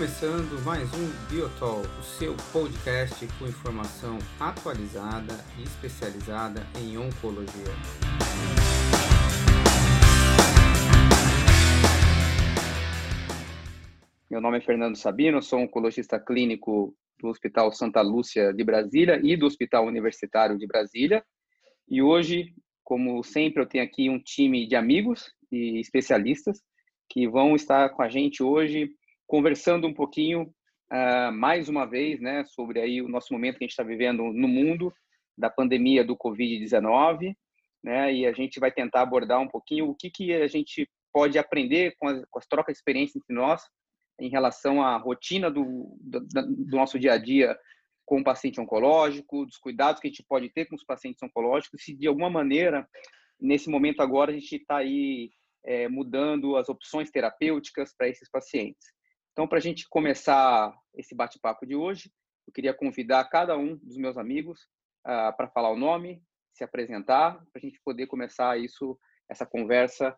começando mais um Biotol, o seu podcast com informação atualizada e especializada em oncologia. Meu nome é Fernando Sabino, sou oncologista clínico do Hospital Santa Lúcia de Brasília e do Hospital Universitário de Brasília. E hoje, como sempre, eu tenho aqui um time de amigos e especialistas que vão estar com a gente hoje conversando um pouquinho uh, mais uma vez, né, sobre aí o nosso momento que a gente está vivendo no mundo da pandemia do Covid-19, né, e a gente vai tentar abordar um pouquinho o que que a gente pode aprender com as, com as trocas de experiência entre nós em relação à rotina do, do, do nosso dia a dia com o paciente oncológico, dos cuidados que a gente pode ter com os pacientes oncológicos, se de alguma maneira, nesse momento agora, a gente está aí é, mudando as opções terapêuticas para esses pacientes. Então, para a gente começar esse bate-papo de hoje, eu queria convidar cada um dos meus amigos uh, para falar o nome, se apresentar, para a gente poder começar isso, essa conversa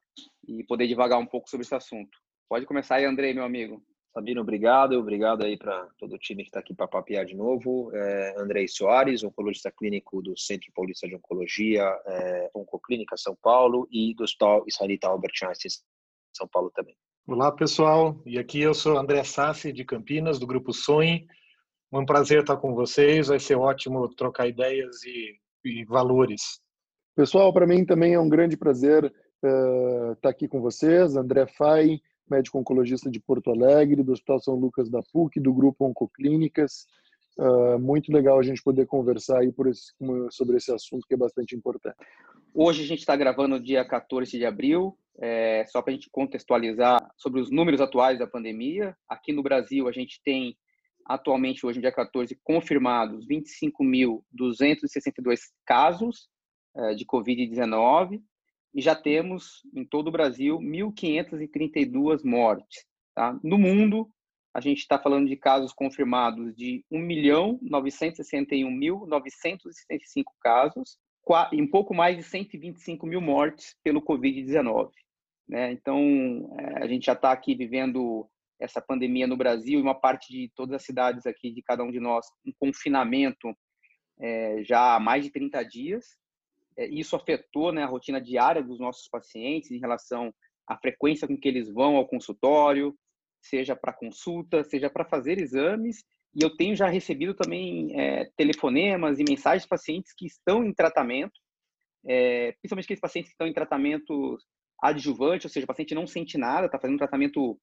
e poder divagar um pouco sobre esse assunto. Pode começar aí, Andrei, meu amigo. Sabino, obrigado. Obrigado aí para todo o time que está aqui para papear de novo. É, Andrei Soares, oncologista clínico do Centro Paulista de Oncologia, é, Oncoclínica São Paulo e do Hospital Israelita Albert Einstein São Paulo também. Olá, pessoal. E aqui eu sou André Sassi, de Campinas, do Grupo Sonhe. Um prazer estar com vocês. Vai ser ótimo trocar ideias e, e valores. Pessoal, para mim também é um grande prazer uh, estar aqui com vocês. André Fai, médico oncologista de Porto Alegre, do Hospital São Lucas da PUC, do Grupo Oncoclínicas. Uh, muito legal a gente poder conversar aí esse, sobre esse assunto que é bastante importante. Hoje a gente está gravando dia 14 de abril, é, só para a gente contextualizar sobre os números atuais da pandemia. Aqui no Brasil, a gente tem atualmente, hoje, no dia 14, confirmados 25.262 casos é, de Covid-19 e já temos em todo o Brasil 1.532 mortes. Tá? No mundo, a gente está falando de casos confirmados de 1.961.965 casos um pouco mais de 125 mil mortes pelo Covid-19. Né? Então, é, a gente já está aqui vivendo essa pandemia no Brasil e uma parte de todas as cidades aqui, de cada um de nós, um confinamento é, já há mais de 30 dias. É, isso afetou né, a rotina diária dos nossos pacientes em relação à frequência com que eles vão ao consultório, seja para consulta, seja para fazer exames e eu tenho já recebido também é, telefonemas e mensagens de pacientes que estão em tratamento, é, principalmente aqueles pacientes que estão em tratamento adjuvante, ou seja, o paciente não sente nada, está fazendo um tratamento,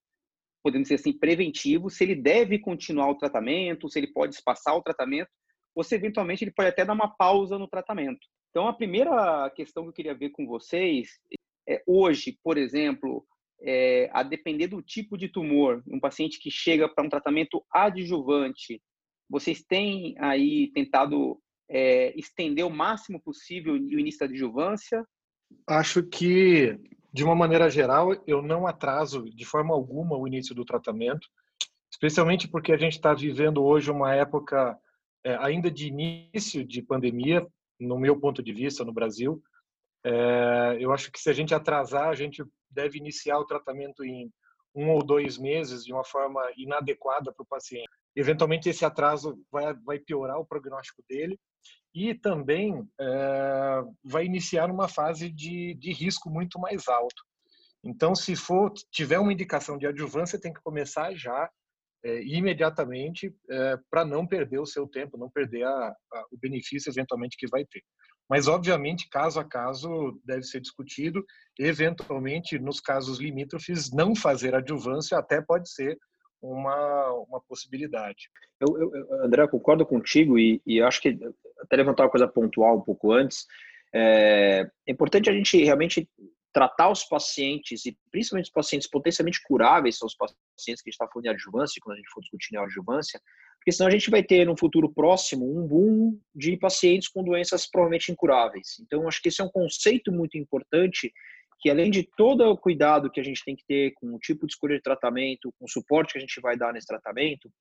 podemos dizer assim, preventivo, se ele deve continuar o tratamento, se ele pode espaçar o tratamento, ou se eventualmente ele pode até dar uma pausa no tratamento. Então, a primeira questão que eu queria ver com vocês é hoje, por exemplo, é, a depender do tipo de tumor, um paciente que chega para um tratamento adjuvante, vocês têm aí tentado é, estender o máximo possível o início da adjuvância? Acho que, de uma maneira geral, eu não atraso de forma alguma o início do tratamento, especialmente porque a gente está vivendo hoje uma época é, ainda de início de pandemia, no meu ponto de vista, no Brasil. É, eu acho que se a gente atrasar, a gente deve iniciar o tratamento em um ou dois meses de uma forma inadequada para o paciente. Eventualmente, esse atraso vai, vai piorar o prognóstico dele e também é, vai iniciar uma fase de, de risco muito mais alto. Então, se for tiver uma indicação de adjuvância, tem que começar já, é, imediatamente, é, para não perder o seu tempo, não perder a, a, o benefício eventualmente que vai ter. Mas, obviamente, caso a caso deve ser discutido. Eventualmente, nos casos limítrofes, não fazer adjuvância até pode ser uma, uma possibilidade. Eu, eu, André, eu concordo contigo e, e acho que até levantar uma coisa pontual um pouco antes. É, é importante a gente realmente tratar os pacientes, e principalmente os pacientes potencialmente curáveis, são os pacientes que a gente está falando de adjuvância, quando a gente for discutir adjuvância, porque senão a gente vai ter no futuro próximo um boom de pacientes com doenças provavelmente incuráveis. Então, acho que esse é um conceito muito importante que além de todo o cuidado que a gente tem que ter com o tipo de escolha de tratamento, com o suporte que a gente vai dar nesse tratamento,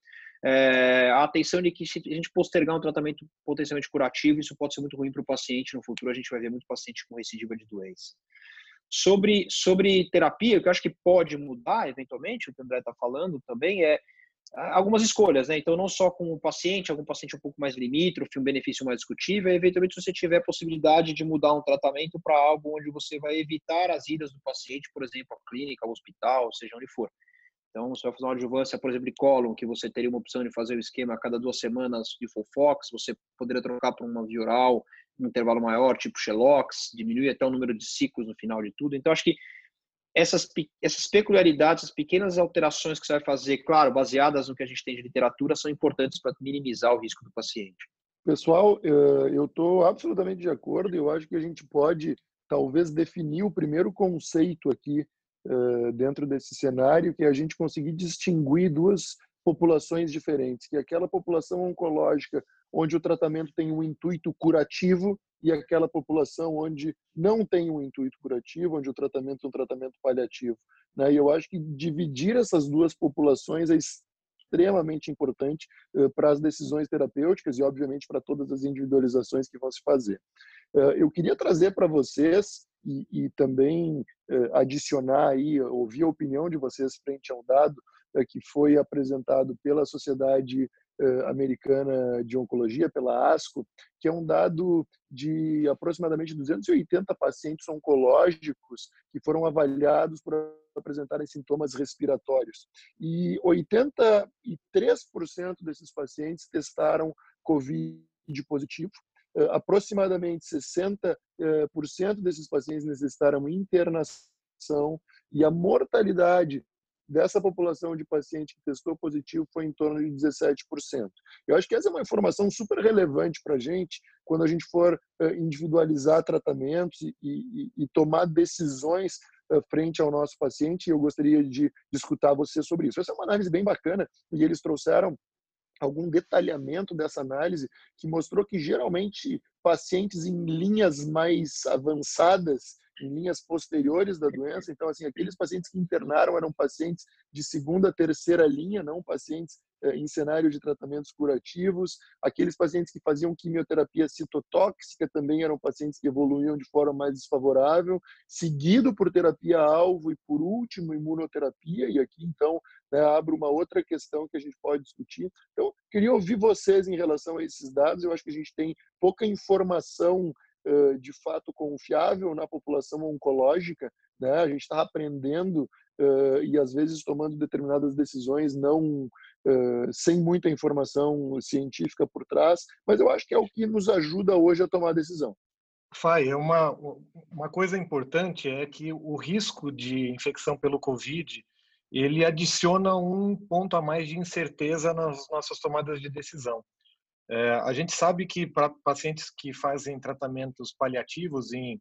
é, a atenção de que se a gente postergar um tratamento potencialmente curativo, isso pode ser muito ruim para o paciente. No futuro, a gente vai ver muito paciente com recidiva de doença. Sobre, sobre terapia, o que eu acho que pode mudar, eventualmente, o que o André está falando também é algumas escolhas, né? Então, não só com o paciente, algum paciente um pouco mais limítrofe, um benefício mais discutível, eventualmente, se você tiver a possibilidade de mudar um tratamento para algo onde você vai evitar as idas do paciente, por exemplo, à clínica, ao hospital, seja onde for. Então, você vai fazer uma adjuvância, por exemplo, de cólon, que você teria uma opção de fazer o esquema a cada duas semanas de Fofox, você poderia trocar para uma via oral, um intervalo maior, tipo Xelox, diminuir até o número de ciclos no final de tudo. Então, acho que essas, essas peculiaridades, as pequenas alterações que você vai fazer, claro, baseadas no que a gente tem de literatura, são importantes para minimizar o risco do paciente. Pessoal, eh, eu estou absolutamente de acordo. Eu acho que a gente pode, talvez, definir o primeiro conceito aqui dentro desse cenário, que é a gente conseguir distinguir duas populações diferentes, que é aquela população oncológica onde o tratamento tem um intuito curativo e aquela população onde não tem um intuito curativo, onde o tratamento é um tratamento paliativo. Né? E eu acho que dividir essas duas populações é extremamente importante uh, para as decisões terapêuticas e, obviamente, para todas as individualizações que vão se fazer. Uh, eu queria trazer para vocês e, e também uh, adicionar aí, ouvir a opinião de vocês frente a um dado que foi apresentado pela Sociedade Americana de Oncologia, pela ASCO, que é um dado de aproximadamente 280 pacientes oncológicos que foram avaliados por apresentarem sintomas respiratórios. E 83% desses pacientes testaram COVID positivo. Aproximadamente 60% desses pacientes necessitaram internação e a mortalidade dessa população de paciente que testou positivo foi em torno de 17%. Eu acho que essa é uma informação super relevante para a gente quando a gente for eh, individualizar tratamentos e, e, e tomar decisões eh, frente ao nosso paciente. E eu gostaria de, de escutar você sobre isso. Essa é uma análise bem bacana e eles trouxeram algum detalhamento dessa análise que mostrou que geralmente pacientes em linhas mais avançadas em linhas posteriores da doença. Então, assim, aqueles pacientes que internaram eram pacientes de segunda, terceira linha, não pacientes em cenário de tratamentos curativos. Aqueles pacientes que faziam quimioterapia citotóxica também eram pacientes que evoluíam de forma mais desfavorável, seguido por terapia-alvo e, por último, imunoterapia. E aqui, então, né, abro uma outra questão que a gente pode discutir. Então, queria ouvir vocês em relação a esses dados. Eu acho que a gente tem pouca informação de fato confiável na população oncológica, né? A gente está aprendendo e às vezes tomando determinadas decisões não sem muita informação científica por trás, mas eu acho que é o que nos ajuda hoje a tomar a decisão. Fai, é uma, uma coisa importante é que o risco de infecção pelo Covid ele adiciona um ponto a mais de incerteza nas nossas tomadas de decisão. É, a gente sabe que para pacientes que fazem tratamentos paliativos em,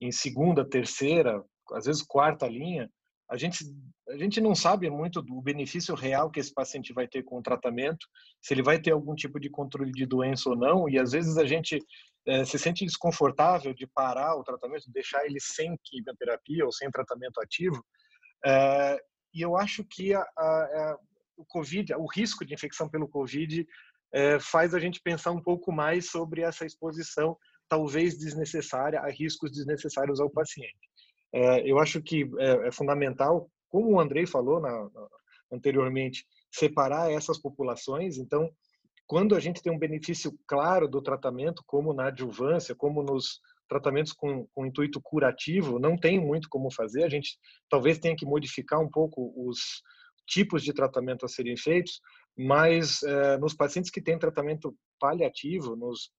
em segunda, terceira, às vezes quarta linha, a gente, a gente não sabe muito do benefício real que esse paciente vai ter com o tratamento, se ele vai ter algum tipo de controle de doença ou não, e às vezes a gente é, se sente desconfortável de parar o tratamento, deixar ele sem quimioterapia ou sem tratamento ativo. É, e eu acho que a, a, a, o COVID, o risco de infecção pelo COVID é, faz a gente pensar um pouco mais sobre essa exposição, talvez desnecessária, a riscos desnecessários ao paciente. É, eu acho que é, é, fundamental, como o Andrei falou na, na, anteriormente, separar essas populações. Então, quando a gente tem um benefício claro do tratamento, como na adjuvância, como nos tratamentos com, com intuito curativo, não tem muito como fazer. A gente talvez tenha que modificar um pouco os tipos de tratamento a serem feitos, mas é, nos pacientes que têm tratamento paliativo, nos,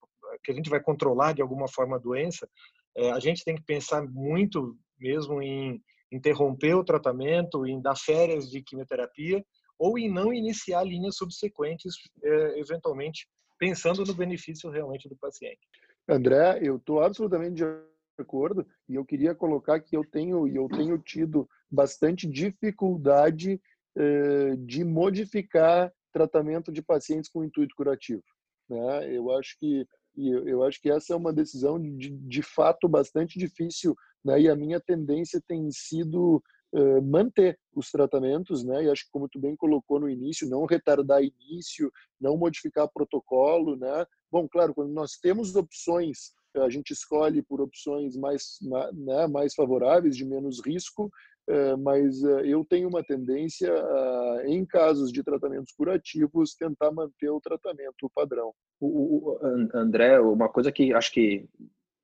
que a gente vai controlar de alguma forma a doença, é, a gente tem que pensar muito mesmo em interromper o tratamento, em dar férias de quimioterapia ou em não iniciar linhas subsequentes, é, eventualmente pensando no benefício realmente do paciente. André, eu estou absolutamente de acordo e eu queria colocar que eu tenho eu tenho tido bastante dificuldade de modificar tratamento de pacientes com intuito curativo. Né? Eu acho que eu acho que essa é uma decisão de, de fato bastante difícil, né? E a minha tendência tem sido uh, manter os tratamentos, né? E acho que como tu bem colocou no início, não retardar início, não modificar protocolo, né? Bom, claro, quando nós temos opções a gente escolhe por opções mais, né, mais favoráveis, de menos risco, é, mas eu tenho uma tendência, em casos de tratamentos curativos, tentar manter o tratamento padrão. O, o, André, uma coisa que acho que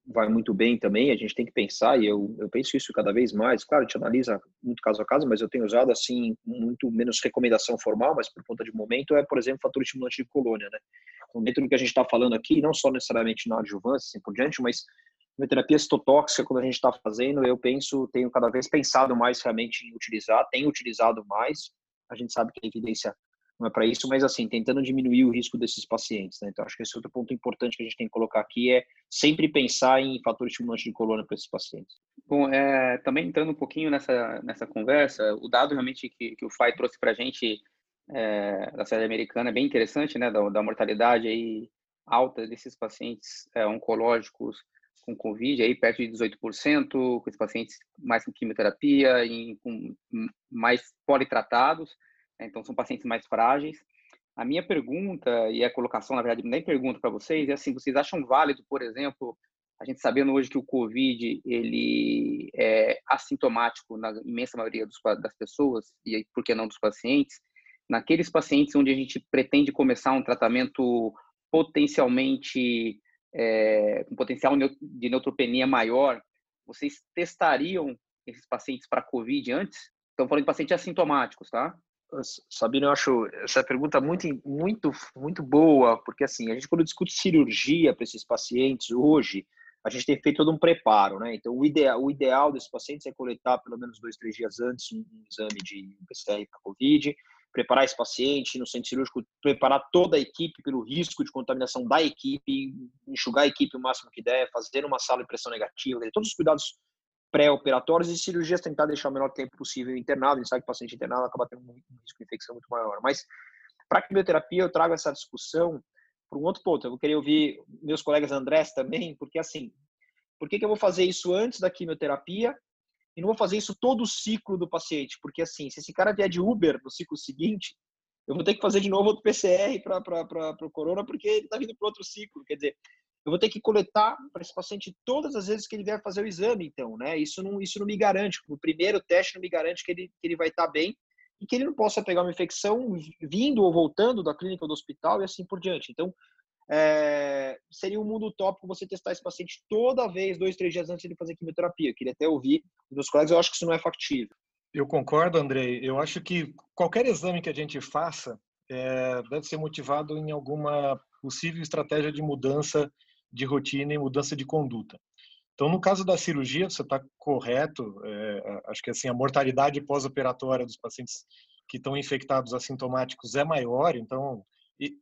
vai muito bem também, a gente tem que pensar, e eu, eu penso isso cada vez mais, claro, a gente analisa muito caso a caso, mas eu tenho usado, assim, muito menos recomendação formal, mas por conta de momento, é, por exemplo, fator estimulante de colônia, né? Então, dentro do que a gente está falando aqui, não só necessariamente na adjuvância, assim por diante, mas na terapia citotóxica, quando a gente está fazendo, eu penso, tenho cada vez pensado mais realmente em utilizar, tenho utilizado mais, a gente sabe que a evidência não é para isso, mas assim, tentando diminuir o risco desses pacientes. Né? Então, acho que esse outro ponto importante que a gente tem que colocar aqui é sempre pensar em fator estimulante de coluna para esses pacientes. Bom, é, também entrando um pouquinho nessa, nessa conversa, o dado realmente que, que o FAI trouxe para a gente é, da série americana é bem interessante, né, da, da mortalidade aí alta desses pacientes é, oncológicos com Covid, aí perto de 18%, com esses pacientes mais com quimioterapia e com mais politratados, né? Então, são pacientes mais frágeis. A minha pergunta, e a colocação, na verdade, nem pergunta para vocês, é assim, vocês acham válido, por exemplo, a gente sabendo hoje que o COVID, ele é assintomático na imensa maioria dos, das pessoas, e por que não dos pacientes, naqueles pacientes onde a gente pretende começar um tratamento potencialmente, é, com potencial de neutropenia maior, vocês testariam esses pacientes para COVID antes? Estamos falando de pacientes assintomáticos, tá? Sabino, eu acho essa pergunta muito, muito, muito boa, porque assim, a gente quando discute cirurgia para esses pacientes hoje, a gente tem feito todo um preparo, né? Então, o ideal, o ideal desses pacientes é coletar pelo menos dois, três dias antes um, um exame de PCR para COVID, preparar esse paciente no centro cirúrgico, preparar toda a equipe pelo risco de contaminação da equipe, enxugar a equipe o máximo que der, fazer uma sala de pressão negativa, todos os cuidados pré-operatórios e cirurgias tentar deixar o menor tempo possível internado. A gente sabe que o paciente internado acaba tendo um risco de infecção muito maior. Mas para a quimioterapia eu trago essa discussão para um outro ponto. Eu vou querer ouvir meus colegas Andrés também, porque assim, por que, que eu vou fazer isso antes da quimioterapia e não vou fazer isso todo o ciclo do paciente? Porque assim, se esse cara vier de Uber no ciclo seguinte, eu vou ter que fazer de novo outro PCR para o corona, porque ele está vindo para outro ciclo. Quer dizer, eu vou ter que coletar para esse paciente todas as vezes que ele vier fazer o exame, então, né? Isso não, isso não me garante, o primeiro teste não me garante que ele, que ele vai estar bem e que ele não possa pegar uma infecção vindo ou voltando da clínica ou do hospital e assim por diante. Então, é, seria um mundo utópico você testar esse paciente toda vez, dois, três dias antes de fazer quimioterapia. Eu queria até ouvir dos meus colegas, eu acho que isso não é factível. Eu concordo, Andrei. Eu acho que qualquer exame que a gente faça é, deve ser motivado em alguma possível estratégia de mudança de rotina e mudança de conduta. Então, no caso da cirurgia, você está correto. É, acho que assim a mortalidade pós-operatória dos pacientes que estão infectados assintomáticos é maior. Então,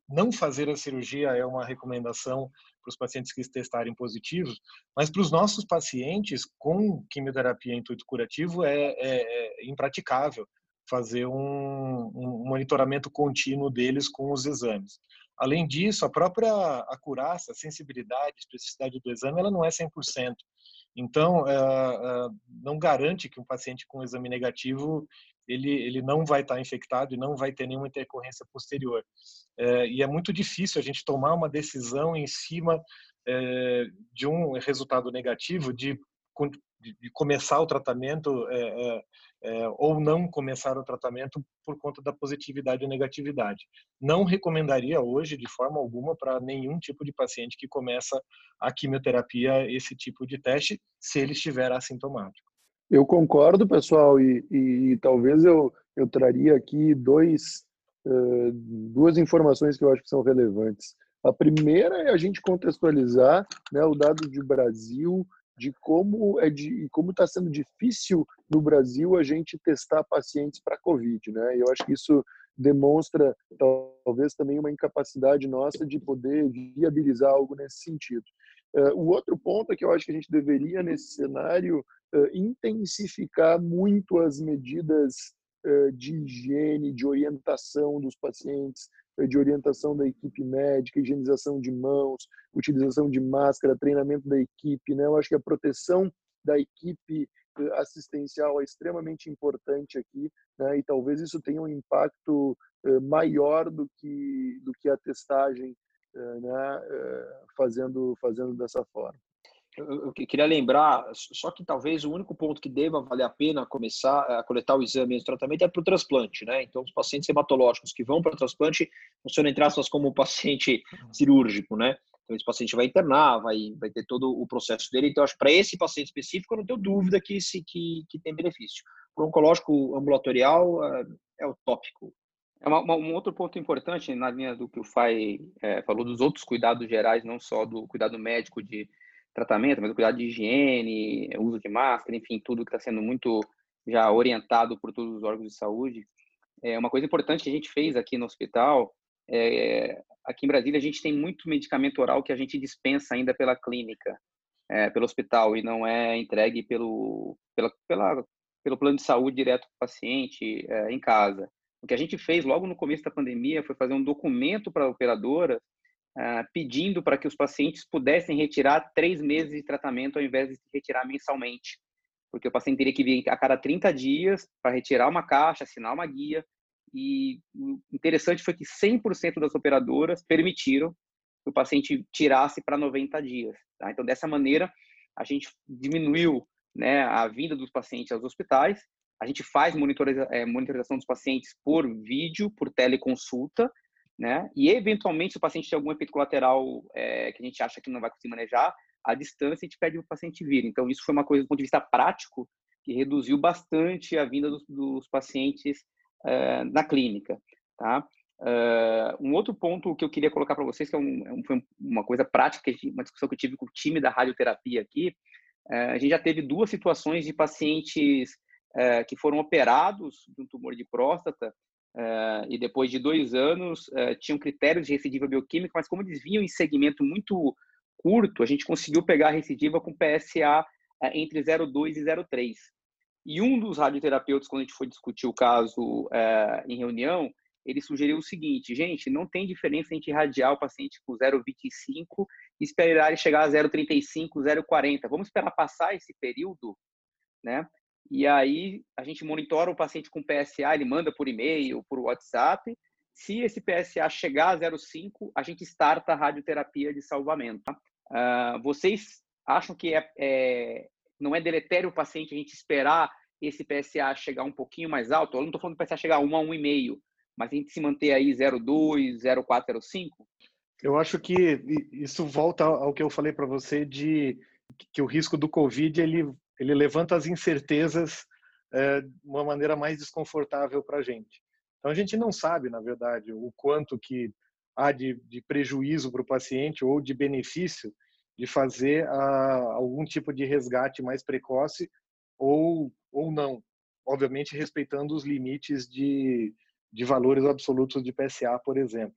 não fazer a cirurgia é uma recomendação para os pacientes que testarem positivos. Mas para os nossos pacientes com quimioterapia em intuito curativo é, é, é impraticável fazer um, um monitoramento contínuo deles com os exames. Além disso, a própria acuraça, a sensibilidade, a especificidade do exame, ela não é 100%. Então, é, é, não garante que um paciente com exame negativo ele, ele não vai estar infectado e não vai ter nenhuma intercorrência posterior. É, e é muito difícil a gente tomar uma decisão em cima de um resultado negativo de, de começar o tratamento é, ou não começar o tratamento por conta da positividade ou negatividade. Não recomendaria hoje, de forma alguma, para nenhum tipo de paciente que começa a quimioterapia esse tipo de teste, se ele estiver assintomático. Eu concordo, pessoal, e, e talvez eu, eu traria aqui dois, uh, duas informações que eu acho que são relevantes. A primeira é a gente contextualizar né, o dado de Brasil de como é de como está sendo difícil no Brasil a gente testar pacientes para COVID, né? Eu acho que isso demonstra talvez também uma incapacidade nossa de poder viabilizar algo nesse sentido. Uh, o outro ponto é que eu acho que a gente deveria nesse cenário uh, intensificar muito as medidas uh, de higiene, de orientação dos pacientes, de orientação da equipe médica, higienização de mãos, utilização de máscara, treinamento da equipe. Né? Eu acho que a proteção da equipe eh, assistencial é extremamente importante aqui, né? e talvez isso tenha um impacto eh, maior do que, do que a testagem eh, né? fazendo, fazendo dessa forma. Eu, eu queria lembrar, só que talvez o único ponto que deva valer a pena começar a coletar o exame e o tratamento é para o transplante, né? Então, os pacientes hematológicos que vão para o transplante funcionam, entre aspas, como um paciente cirúrgico, né? Então, esse paciente vai internar, vai, vai ter todo o processo dele. Então, acho que para esse paciente específico, eu não tenho dúvida que, se, que, que tem benefício. Para o oncológico ambulatorial, é, é o tópico. É uma, uma, um outro ponto importante na linha do que o FAI é, falou dos outros cuidados gerais, não só do cuidado médico de tratamento, mas o cuidado de higiene, uso de máscara, enfim, tudo que está sendo muito já orientado por todos os órgãos de saúde. É uma coisa importante que a gente fez aqui no hospital, é, aqui em Brasília a gente tem muito medicamento oral que a gente dispensa ainda pela clínica, é, pelo hospital e não é entregue pelo pela, pela pelo plano de saúde direto para o paciente é, em casa. O que a gente fez logo no começo da pandemia foi fazer um documento para a operadora uh, pedindo para que os pacientes pudessem retirar três meses de tratamento ao invés de retirar mensalmente. Porque o paciente teria que vir a cada 30 dias para retirar uma caixa, assinar uma guia. E o interessante foi que 100% das operadoras permitiram que o paciente tirasse para 90 dias. Tá? Então, dessa maneira, a gente diminuiu né, a vinda dos pacientes aos hospitais. A gente faz monitoriza, é, monitorização dos pacientes por vídeo, por teleconsulta, né? E eventualmente, se o paciente tem algum efeito colateral é, que a gente acha que não vai conseguir manejar, a distância a gente pede para o paciente vir. Então, isso foi uma coisa do ponto de vista prático que reduziu bastante a vinda dos, dos pacientes é, na clínica, tá? Uh, um outro ponto que eu queria colocar para vocês, que é, um, é foi uma coisa prática, uma discussão que eu tive com o time da radioterapia aqui, uh, a gente já teve duas situações de pacientes uh, que foram operados de um tumor de próstata Uh, e depois de dois anos uh, tinham critérios de recidiva bioquímica, mas como eles vinham em segmento muito curto, a gente conseguiu pegar a recidiva com PSA uh, eh, entre 0,2 e 0,3. E um dos radioterapeutas, quando a gente foi discutir o caso em reunião, ele sugeriu o seguinte, gente, não tem diferença entre irradiar o paciente com 0,25 e esperar ele chegar a 0,35, 0,40. Vamos esperar passar esse período, né? E aí a gente monitora o paciente com PSA, ele manda por e-mail, por WhatsApp. Se esse PSA chegar a 0,5, a gente starta a radioterapia de salvamento. Uh, vocês acham que é, é, não é deletério o paciente a gente esperar esse PSA chegar um pouquinho mais alto? Eu não estou falando do PSA chegar a 1 a 1,5, mas a gente se manter aí 0,2, 0,4, 0,5? Eu acho que isso volta ao que eu falei para você de que o risco do Covid ele ele levanta as incertezas é, de uma maneira mais desconfortável para a gente. Então a gente não sabe, na verdade, o quanto que há de, de prejuízo para o paciente ou de benefício de fazer a, algum tipo de resgate mais precoce ou, ou não, obviamente respeitando os limites de, de valores absolutos de PSA, por exemplo.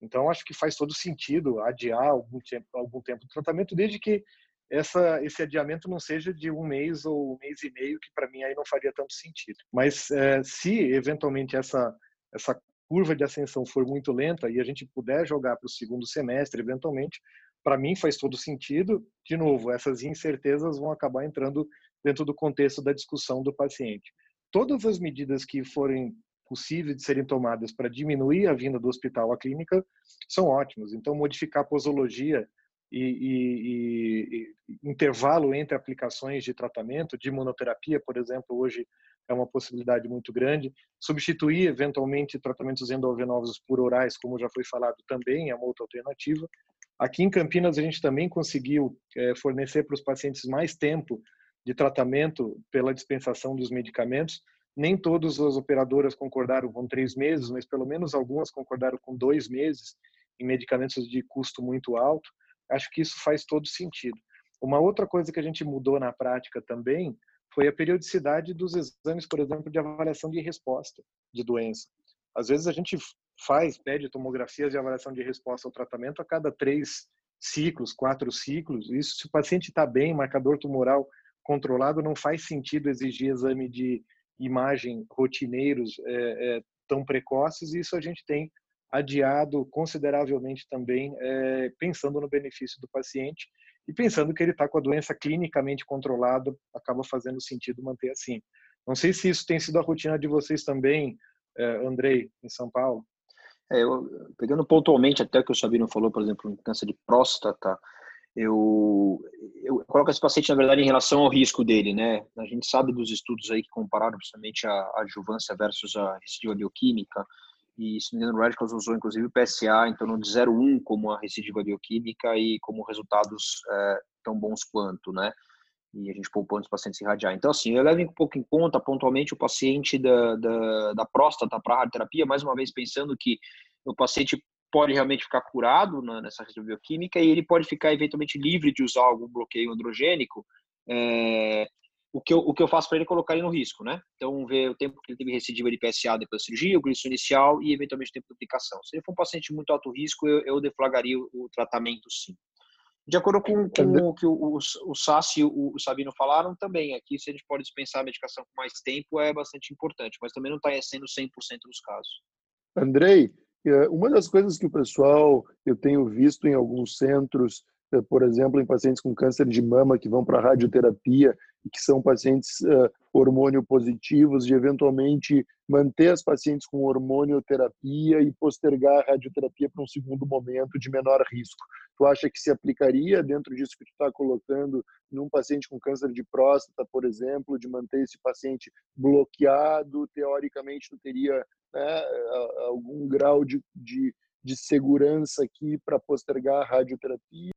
Então, acho que faz todo sentido adiar algum tempo, algum tempo do tratamento, desde que essa, esse adiamento não seja de um mês ou um mês e meio, que para mim aí não faria tanto sentido. Mas é, se eventualmente essa, essa curva de ascensão for muito lenta e a gente puder jogar para o segundo semestre, eventualmente, para mim faz todo sentido. De novo, essas incertezas vão acabar entrando dentro do contexto da discussão do paciente. Todas as medidas que forem possíveis de serem tomadas para diminuir a vinda do hospital à clínica são ótimas. Então, modificar a posologia e, e, e, intervalo entre aplicações de tratamento, de imunoterapia, por exemplo, hoje é uma possibilidade muito grande. Substituir, eventualmente, tratamentos endovenosos por orais, como já foi falado, também é uma outra alternativa. Aqui em Campinas, a gente também conseguiu é, fornecer para os pacientes mais tempo de tratamento pela dispensação dos medicamentos. Nem todas as operadoras concordaram com três meses, mas pelo menos algumas concordaram com dois meses em medicamentos de custo muito alto acho que isso faz todo sentido. Uma outra coisa que a gente mudou na prática também foi a periodicidade dos exames, por exemplo, de avaliação de resposta de doença. Às vezes a gente faz, pede tomografias de avaliação de resposta ao tratamento a cada três ciclos, quatro ciclos. Isso, se o paciente está bem, marcador tumoral controlado, não faz sentido exigir exame de imagem rotineiros é, é, tão precoces. Isso a gente tem adiado consideravelmente também, é, pensando no benefício do paciente e pensando que ele está com a doença clinicamente controlada, acaba fazendo sentido manter assim. Não sei se isso tem sido a rotina de vocês também, é, Andrei, em São Paulo. É, eu, pegando pontualmente até o que o Sabino falou, por exemplo, em câncer de próstata, eu, eu coloco esse paciente, na verdade, em relação ao risco dele, né? A gente sabe dos estudos aí que compararam principalmente a adjuvância versus a recidiva bioquímica, e se não me engano, Radicals usou inclusive o PSA em torno de 0,1 como a recidiva bioquímica e como resultados é, tão bons quanto, né? E a gente poupando os pacientes irradiar. Então, assim, eu levo um pouco em conta pontualmente o paciente da, da, da próstata para a radioterapia, mais uma vez pensando que o paciente pode realmente ficar curado né, nessa questão bioquímica e ele pode ficar eventualmente livre de usar algum bloqueio androgênico. É, o que eu, o que eu faço para ele é colocar ele no risco, né? Então, ver o tempo que ele teve recidiva de PSA depois da cirurgia, o glisso inicial e eventualmente o tempo de aplicação. Se ele for um paciente muito alto risco, eu, eu deflagraria o, o tratamento sim. De acordo com, com o que o, o, o Sassi e o, o Sabino falaram também, aqui se a gente pode dispensar a medicação com mais tempo é bastante importante, mas também não está sendo 100% dos casos. Andrei, é, uma das coisas que o pessoal, eu tenho visto em alguns centros, é, por exemplo, em pacientes com câncer de mama que vão para radioterapia que são pacientes uh, hormônio positivos, de eventualmente manter as pacientes com hormonioterapia e postergar a radioterapia para um segundo momento de menor risco. Tu acha que se aplicaria dentro disso que tu está colocando num paciente com câncer de próstata, por exemplo, de manter esse paciente bloqueado? Teoricamente, tu teria né, algum grau de, de, de segurança aqui para postergar a radioterapia?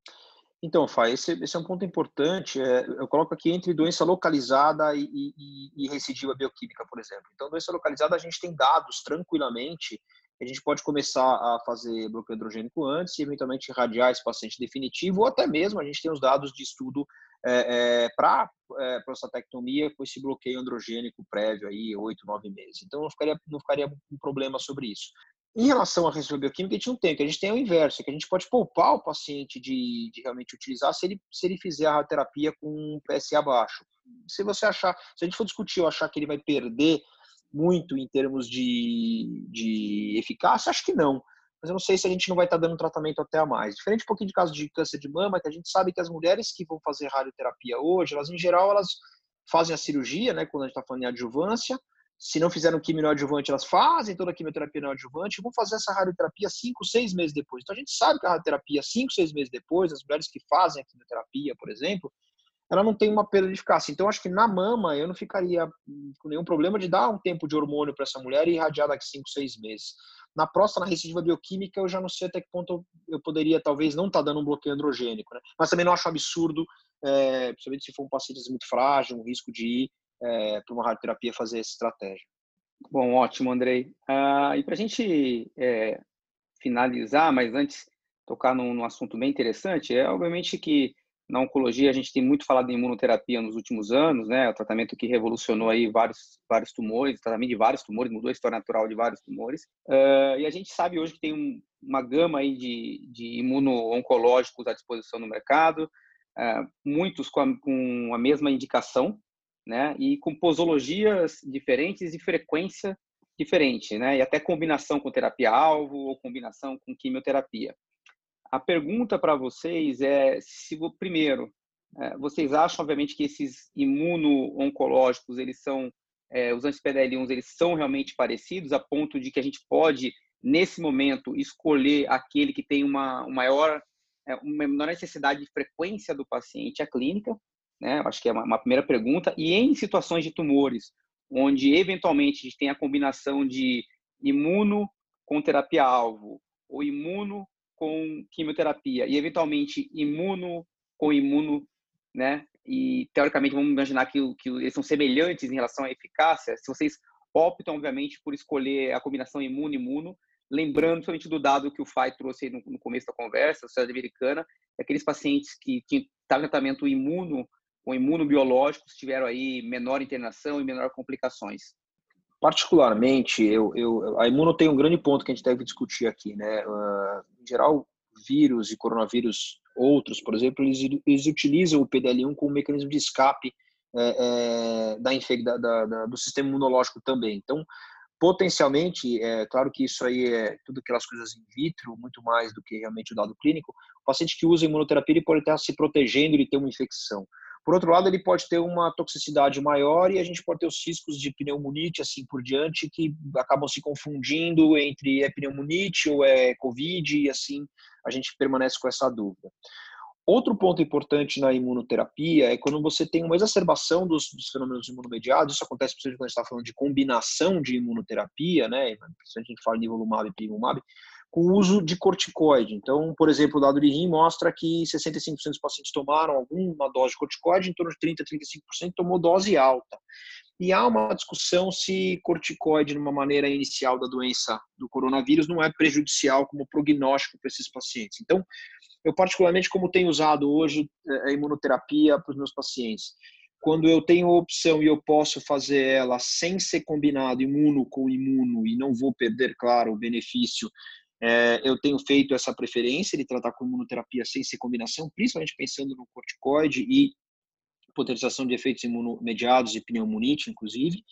Então, Fai, esse, esse, é um ponto importante. É, eu coloco aqui entre doença localizada e, e, e, recidiva bioquímica, por exemplo. Então, doença localizada, a gente tem dados tranquilamente. A gente pode começar a fazer bloqueio androgênico antes e, eventualmente, irradiar esse paciente definitivo, ou até mesmo a gente tem os dados de estudo é, é, para é, prostatectomia com esse bloqueio androgênico prévio aí, oito, nove meses. Então, não ficaria, não ficaria um problema sobre isso. Em relação à recidiva bioquímica, a gente não tem, que a gente tem o inverso, que a gente pode poupar o paciente de, de realmente utilizar se ele, se ele fizer a radioterapia com um PSA baixo. Se você achar, se a gente for discutir ou achar que ele vai perder muito em termos de, de eficácia, acho que não. Mas eu não sei se a gente não vai estar dando tratamento até a mais. Diferente um pouquinho de caso de câncer de mama, que a gente sabe que as mulheres que vão fazer radioterapia hoje, elas em geral, elas fazem a cirurgia, né, quando a gente está falando em adjuvância, se não fizeram quimio adjuvante, elas fazem toda a quimioterapia no adjuvante vão fazer essa radioterapia cinco, seis meses depois. Então a gente sabe que a radioterapia cinco, seis meses depois, as mulheres que fazem a quimioterapia, por exemplo, ela não tem uma perda de eficácia. Então acho que na mama eu não ficaria com nenhum problema de dar um tempo de hormônio para essa mulher e irradiar daqui cinco, seis meses. Na próstata, na recidiva bioquímica, eu já não sei até que ponto eu poderia, talvez, não estar tá dando um bloqueio androgênico. Né? Mas também não acho absurdo, é, principalmente se for um paciente muito frágil, um risco de ir é, para uma radioterapia fazer essa estratégia. Bom, ótimo, Andrei. Uh, e para a gente é, finalizar, mas antes tocar num, num, assunto bem interessante, é obviamente que na oncologia a gente tem muito falado em imunoterapia nos últimos anos, né? O tratamento que revolucionou aí vários vários tumores, tratamento de vários tumores, mudou a história natural de vários tumores. Uh, e a gente sabe hoje que tem um, uma gama aí de, de imuno-oncológicos à disposição no mercado, uh, muitos com a, com a mesma indicação, né? E com posologias diferentes e frequência diferente, né? E até combinação com terapia-alvo ou combinação com quimioterapia. A pergunta para vocês é se, primeiro, é, vocês acham, obviamente, que esses imuno-oncológicos, eles são, é, os anti-PDL1, eles são realmente parecidos a ponto de que a gente pode, nesse momento, escolher aquele que tem uma, uma maior, é, uma menor necessidade de frequência do paciente à clínica, né? Acho que é uma, uma primeira pergunta. E em situações de tumores, onde eventualmente a gente tem a combinação de imuno com terapia-alvo, ou imuno com quimioterapia, e eventualmente imuno com imuno, né? E teoricamente vamos imaginar que, que eles são semelhantes em relação à eficácia. Se vocês optam, obviamente, por escolher a combinação imuno-imuno, lembrando somente do dado que o FAI trouxe no, no começo da conversa, a sociedade americana, aqueles pacientes que tinham tratamento imuno com imunobiológicos tiveram aí menor internação e menor complicações? Particularmente, eu, eu, a imuno tem um grande ponto que a gente deve discutir aqui, né? Uh, em geral, vírus e coronavírus outros, por exemplo, eles, eles utilizam o PDL1 como mecanismo de escape é, é, da, da, da, do sistema imunológico também. Então, potencialmente, é claro que isso aí é tudo aquelas coisas in vitro, muito mais do que realmente o dado clínico. O paciente que usa imunoterapia ele pode estar se protegendo de ter uma infecção. Por outro lado, ele pode ter uma toxicidade maior e a gente pode ter os riscos de pneumonite, assim por diante, que acabam se confundindo entre é pneumonite ou é Covid, e assim a gente permanece com essa dúvida. Outro ponto importante na imunoterapia é quando você tem uma exacerbação dos, dos fenômenos imunomediados, isso acontece principalmente quando a gente está falando de combinação de imunoterapia, né? Principalmente a gente fala nivolumab e pilimumab, com o uso de corticoide. Então, por exemplo, o dado de RIM mostra que 65% dos pacientes tomaram alguma dose de corticoide, em torno de 30% a 35% tomou dose alta. E há uma discussão se corticoide, numa maneira inicial da doença do coronavírus, não é prejudicial como prognóstico para esses pacientes. Então, eu particularmente, como tenho usado hoje é, a imunoterapia para os meus pacientes, quando eu tenho a opção e eu posso fazer ela sem ser combinado imuno com imuno e não vou perder, claro, o benefício é, eu tenho feito essa preferência de tratar com imunoterapia sem ser combinação, principalmente pensando no corticoide e potenciação de efeitos imunomediados e pneumonite, inclusive.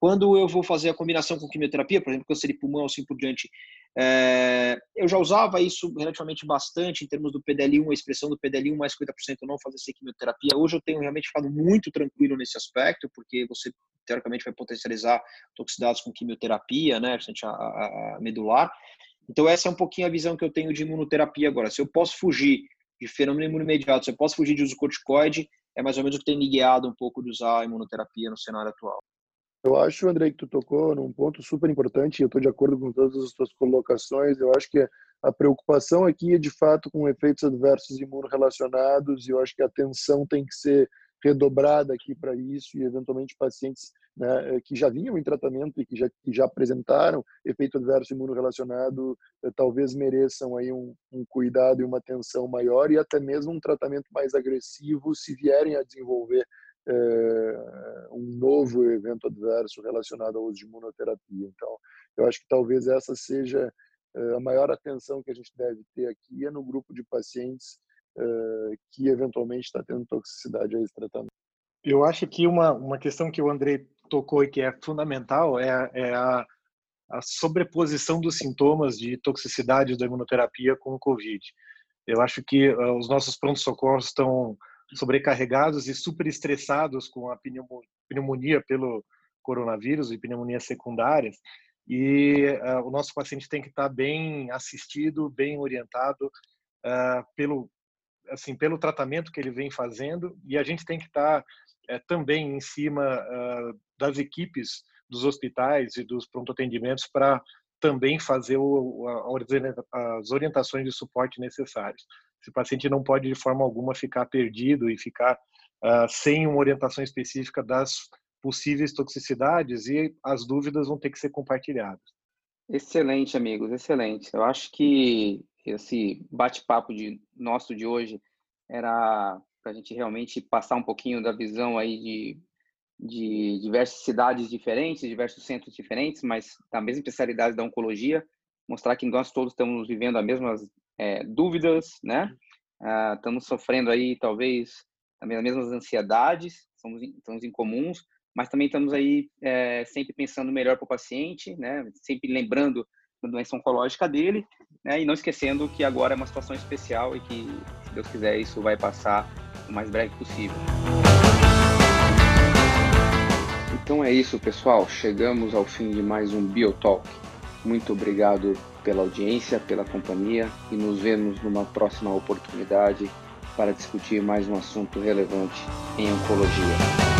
Quando eu vou fazer a combinação com quimioterapia, por exemplo, câncer de pulmão, assim por diante, é, eu já usava isso relativamente bastante em termos do PDL1, a expressão do PDL1 mais 50% não fazer sem quimioterapia. Hoje eu tenho realmente ficado muito tranquilo nesse aspecto, porque você teoricamente vai potencializar toxicidades com quimioterapia, né, a, a, a medular. Então, essa é um pouquinho a visão que eu tenho de imunoterapia agora. Se eu posso fugir de fenômeno imunomediato, se eu posso fugir de uso corticoide, é mais ou menos o que tem me guiado um pouco de usar a imunoterapia no cenário atual. Eu acho, André, que tu tocou num ponto super importante, eu estou de acordo com todas as tuas colocações. Eu acho que a preocupação aqui é, de fato, com efeitos adversos imunorrelacionados, e eu acho que a atenção tem que ser redobrada aqui para isso e eventualmente pacientes né, que já vinham em tratamento e que já, que já apresentaram efeito adverso imunorrelacionado eh, talvez mereçam aí um, um, cuidado e uma atenção maior e até mesmo um tratamento mais agressivo se vierem a desenvolver é, um novo evento adverso relacionado ao uso de imunoterapia. Então, eu acho que talvez essa seja a maior atenção que a gente deve ter aqui é no grupo de pacientes que eventualmente está tendo toxicidade a esse tratamento. Eu acho que uma, uma questão que o Andrei tocou e que é fundamental é, é a, a sobreposição dos sintomas de toxicidade da imunoterapia com o Covid. Eu acho que uh, os nossos prontos-socorros estão sobrecarregados e super estressados com a pneumonia pelo coronavírus e pneumonias secundárias e uh, o nosso paciente tem que estar bem assistido, bem orientado uh, pelo assim pelo tratamento que ele vem fazendo e a gente tem que estar é, também em cima uh, das equipes dos hospitais e dos pronto atendimentos para também fazer o, as orientações de suporte necessárias. Esse paciente não pode de forma alguma ficar perdido e ficar uh, sem uma orientação específica das possíveis toxicidades e as dúvidas vão ter que ser compartilhadas. Excelente, amigos, excelente. Eu acho que esse bate-papo de nosso de hoje era para a gente realmente passar um pouquinho da visão aí de, de diversas cidades diferentes, diversos centros diferentes, mas da mesma especialidade da oncologia, mostrar que nós todos estamos vivendo as mesmas é, dúvidas, né? Ah, estamos sofrendo aí talvez as mesmas ansiedades, somos, estamos em comuns, mas também estamos aí é, sempre pensando melhor para o paciente, né? Sempre lembrando da doença oncológica dele, né? E não esquecendo que agora é uma situação especial e que, se Deus quiser, isso vai passar o mais breve possível. Então é isso, pessoal. Chegamos ao fim de mais um Biotalk. Muito obrigado pela audiência, pela companhia e nos vemos numa próxima oportunidade para discutir mais um assunto relevante em oncologia.